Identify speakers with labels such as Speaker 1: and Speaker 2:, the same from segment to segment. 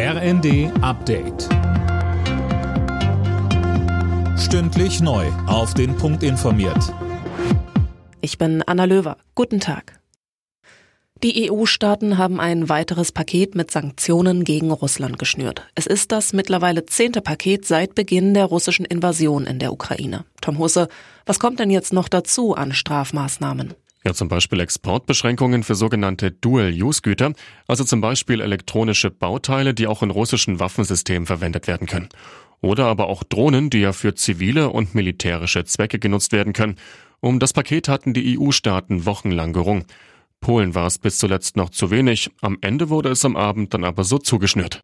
Speaker 1: RND Update. Stündlich neu. Auf den Punkt informiert.
Speaker 2: Ich bin Anna Löwer. Guten Tag. Die EU-Staaten haben ein weiteres Paket mit Sanktionen gegen Russland geschnürt. Es ist das mittlerweile zehnte Paket seit Beginn der russischen Invasion in der Ukraine. Tom Husse, was kommt denn jetzt noch dazu an Strafmaßnahmen?
Speaker 3: Ja, zum Beispiel Exportbeschränkungen für sogenannte Dual-Use-Güter, also zum Beispiel elektronische Bauteile, die auch in russischen Waffensystemen verwendet werden können. Oder aber auch Drohnen, die ja für zivile und militärische Zwecke genutzt werden können. Um das Paket hatten die EU-Staaten wochenlang gerungen. Polen war es bis zuletzt noch zu wenig, am Ende wurde es am Abend dann aber so zugeschnürt.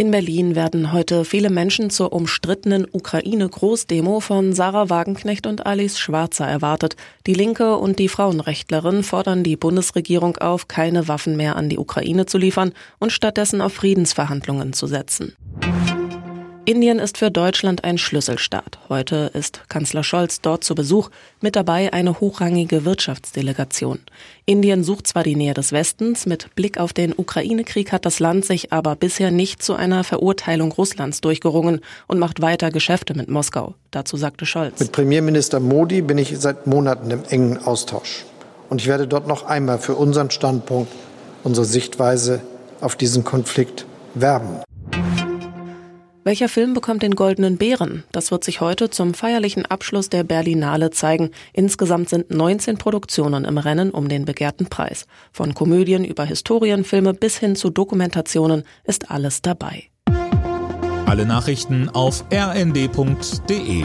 Speaker 2: In Berlin werden heute viele Menschen zur umstrittenen Ukraine-Großdemo von Sarah Wagenknecht und Alice Schwarzer erwartet. Die Linke und die Frauenrechtlerin fordern die Bundesregierung auf, keine Waffen mehr an die Ukraine zu liefern und stattdessen auf Friedensverhandlungen zu setzen. Indien ist für Deutschland ein Schlüsselstaat. Heute ist Kanzler Scholz dort zu Besuch, mit dabei eine hochrangige Wirtschaftsdelegation. Indien sucht zwar die Nähe des Westens, mit Blick auf den Ukraine-Krieg hat das Land sich aber bisher nicht zu einer Verurteilung Russlands durchgerungen und macht weiter Geschäfte mit Moskau. Dazu sagte Scholz.
Speaker 4: Mit Premierminister Modi bin ich seit Monaten im engen Austausch. Und ich werde dort noch einmal für unseren Standpunkt, unsere Sichtweise auf diesen Konflikt werben.
Speaker 2: Welcher Film bekommt den Goldenen Bären? Das wird sich heute zum feierlichen Abschluss der Berlinale zeigen. Insgesamt sind 19 Produktionen im Rennen um den begehrten Preis. Von Komödien über Historienfilme bis hin zu Dokumentationen ist alles dabei.
Speaker 1: Alle Nachrichten auf rnd.de